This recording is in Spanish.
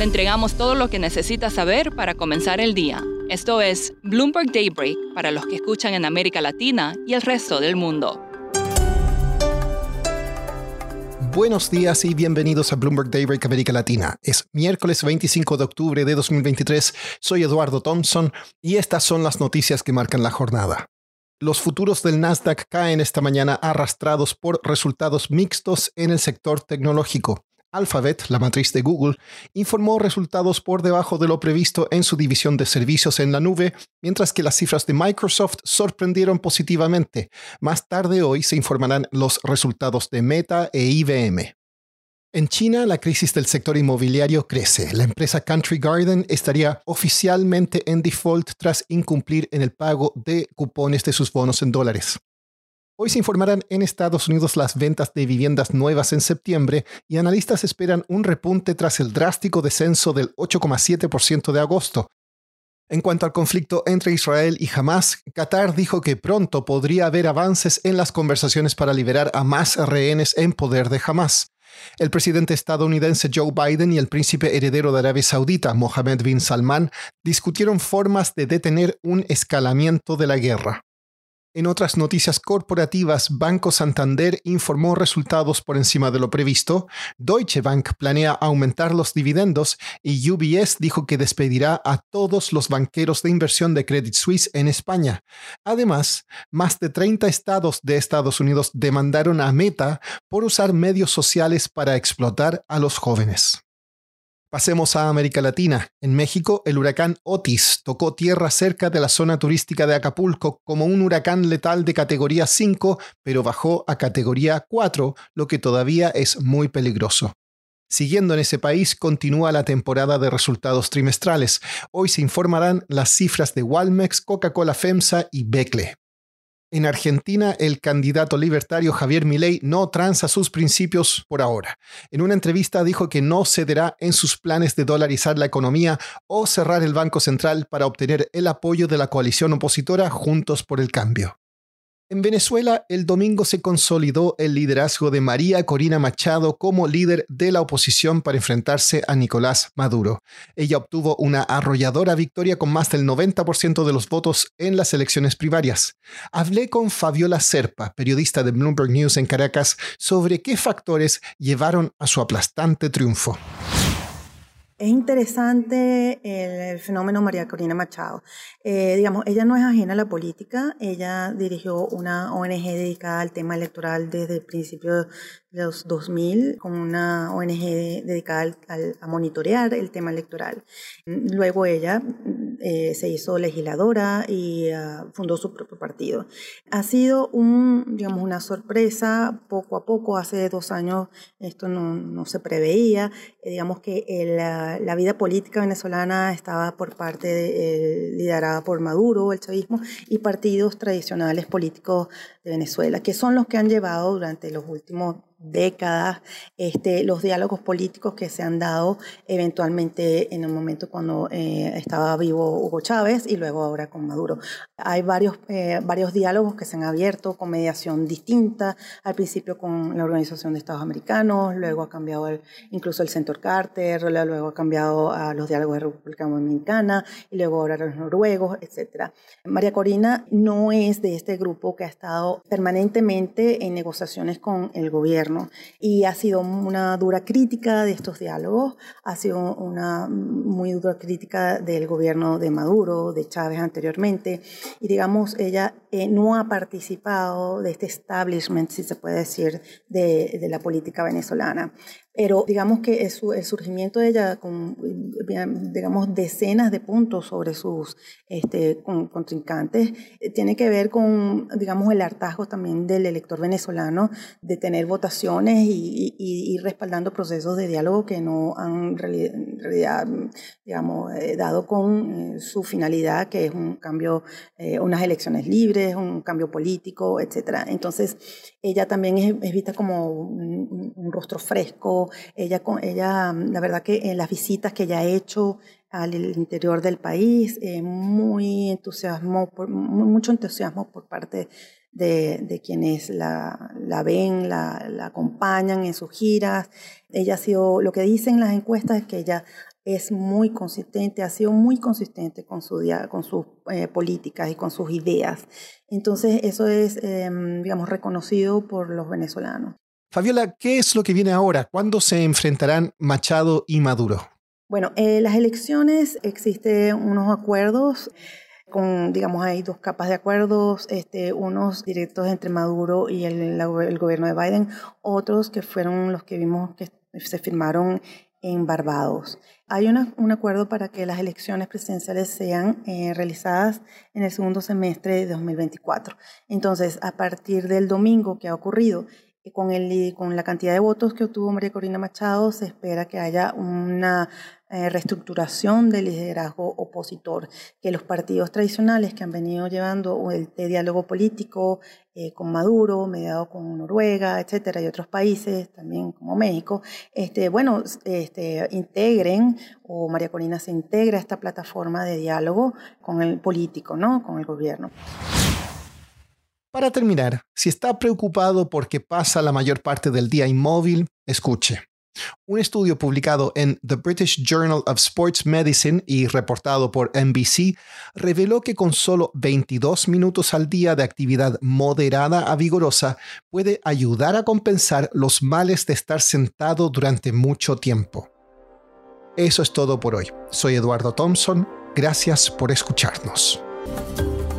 Le entregamos todo lo que necesita saber para comenzar el día. Esto es Bloomberg Daybreak para los que escuchan en América Latina y el resto del mundo. Buenos días y bienvenidos a Bloomberg Daybreak América Latina. Es miércoles 25 de octubre de 2023. Soy Eduardo Thompson y estas son las noticias que marcan la jornada. Los futuros del Nasdaq caen esta mañana arrastrados por resultados mixtos en el sector tecnológico. Alphabet, la matriz de Google, informó resultados por debajo de lo previsto en su división de servicios en la nube, mientras que las cifras de Microsoft sorprendieron positivamente. Más tarde hoy se informarán los resultados de Meta e IBM. En China, la crisis del sector inmobiliario crece. La empresa Country Garden estaría oficialmente en default tras incumplir en el pago de cupones de sus bonos en dólares. Hoy se informarán en Estados Unidos las ventas de viviendas nuevas en septiembre y analistas esperan un repunte tras el drástico descenso del 8,7% de agosto. En cuanto al conflicto entre Israel y Hamas, Qatar dijo que pronto podría haber avances en las conversaciones para liberar a más rehenes en poder de Hamas. El presidente estadounidense Joe Biden y el príncipe heredero de Arabia Saudita, Mohammed bin Salman, discutieron formas de detener un escalamiento de la guerra. En otras noticias corporativas, Banco Santander informó resultados por encima de lo previsto, Deutsche Bank planea aumentar los dividendos y UBS dijo que despedirá a todos los banqueros de inversión de Credit Suisse en España. Además, más de 30 estados de Estados Unidos demandaron a Meta por usar medios sociales para explotar a los jóvenes. Pasemos a América Latina. En México, el huracán Otis tocó tierra cerca de la zona turística de Acapulco como un huracán letal de categoría 5, pero bajó a categoría 4, lo que todavía es muy peligroso. Siguiendo en ese país, continúa la temporada de resultados trimestrales. Hoy se informarán las cifras de Walmex, Coca-Cola FEMSA y Becle. En Argentina, el candidato libertario Javier Milei no tranza sus principios por ahora. En una entrevista dijo que no cederá en sus planes de dolarizar la economía o cerrar el Banco Central para obtener el apoyo de la coalición opositora Juntos por el Cambio. En Venezuela, el domingo se consolidó el liderazgo de María Corina Machado como líder de la oposición para enfrentarse a Nicolás Maduro. Ella obtuvo una arrolladora victoria con más del 90% de los votos en las elecciones primarias. Hablé con Fabiola Serpa, periodista de Bloomberg News en Caracas, sobre qué factores llevaron a su aplastante triunfo. Es interesante el, fenómeno María Corina Machado. Eh, digamos, ella no es ajena a la política, ella dirigió una ONG dedicada al tema electoral desde el principio de los 2000 con una ONG dedicada a monitorear el tema electoral. Luego ella eh, se hizo legisladora y ah, fundó su propio partido. Ha sido un, digamos, una sorpresa poco a poco. Hace dos años esto no, no se preveía. Eh, digamos que la vida política venezolana estaba por parte de, liderada por Maduro, el chavismo, y partidos tradicionales políticos de Venezuela, que son los que han llevado durante los últimos décadas, este, los diálogos políticos que se han dado eventualmente en el momento cuando eh, estaba vivo Hugo Chávez y luego ahora con Maduro. Hay varios, eh, varios diálogos que se han abierto con mediación distinta, al principio con la Organización de Estados Americanos, luego ha cambiado incluso el Centro Carter, luego ha cambiado a los diálogos de República Dominicana y luego ahora los noruegos, etc. María Corina no es de este grupo que ha estado permanentemente en negociaciones con el gobierno y ha sido una dura crítica de estos diálogos, ha sido una muy dura crítica del gobierno de Maduro, de Chávez anteriormente, y digamos, ella eh, no ha participado de este establishment, si se puede decir, de, la política venezolana. Pero digamos que el surgimiento de ella con, digamos, decenas de puntos sobre sus este, contrincantes, eh, tiene que ver con, digamos, el hartazgo también del elector venezolano de tener votación negociaciones y, y, respaldando procesos de diálogo que no han en realidad, digamos, eh, dado con eh, su finalidad, que es un cambio, eh, unas elecciones libres, un cambio político, etc. Entonces, ella también es, vista como un, un, rostro fresco. Ella, ella, la verdad que en las visitas que ella ha hecho, al interior del país, eh, muy entusiasmo, por, mucho entusiasmo por parte de, de quienes la, la ven, la, la, acompañan en sus giras. Ella ha sido, lo que dicen las encuestas es que ella es muy consistente, ha sido muy consistente con, su, con sus eh, políticas y con sus ideas. Entonces, eso es, em, digamos, reconocido por los venezolanos. Fabiola, ¿qué es lo que viene ahora? ¿Cuándo se enfrentarán Machado y Maduro? Bueno, en las elecciones existen unos acuerdos con, digamos, hay dos capas de acuerdos, este, unos directos entre Maduro y el, gobierno de Biden, otros que fueron los que vimos que se firmaron en Barbados. Hay un acuerdo para que las elecciones presidenciales sean eh, realizadas en el segundo semestre de 2024. Entonces, a partir del domingo que ha ocurrido, con, el, con la cantidad de votos que obtuvo María Corina Machado, se espera que haya una eh, reestructuración del liderazgo opositor, que los partidos tradicionales que han venido llevando el, diálogo político eh, con Maduro, mediado con Noruega, etcétera, y otros países, también como México, este, bueno, este, integren, o María Corina se integra a esta plataforma de diálogo con el político, ¿no? con el gobierno. Para terminar, si está preocupado porque pasa la mayor parte del día inmóvil, escuche. Un estudio publicado en The British Journal of Sports Medicine y reportado por NBC reveló que con solo 22 minutos al día de actividad moderada a vigorosa puede ayudar a compensar los males de estar sentado durante mucho tiempo. Eso es todo por hoy. Soy Eduardo Thompson. Gracias por escucharnos.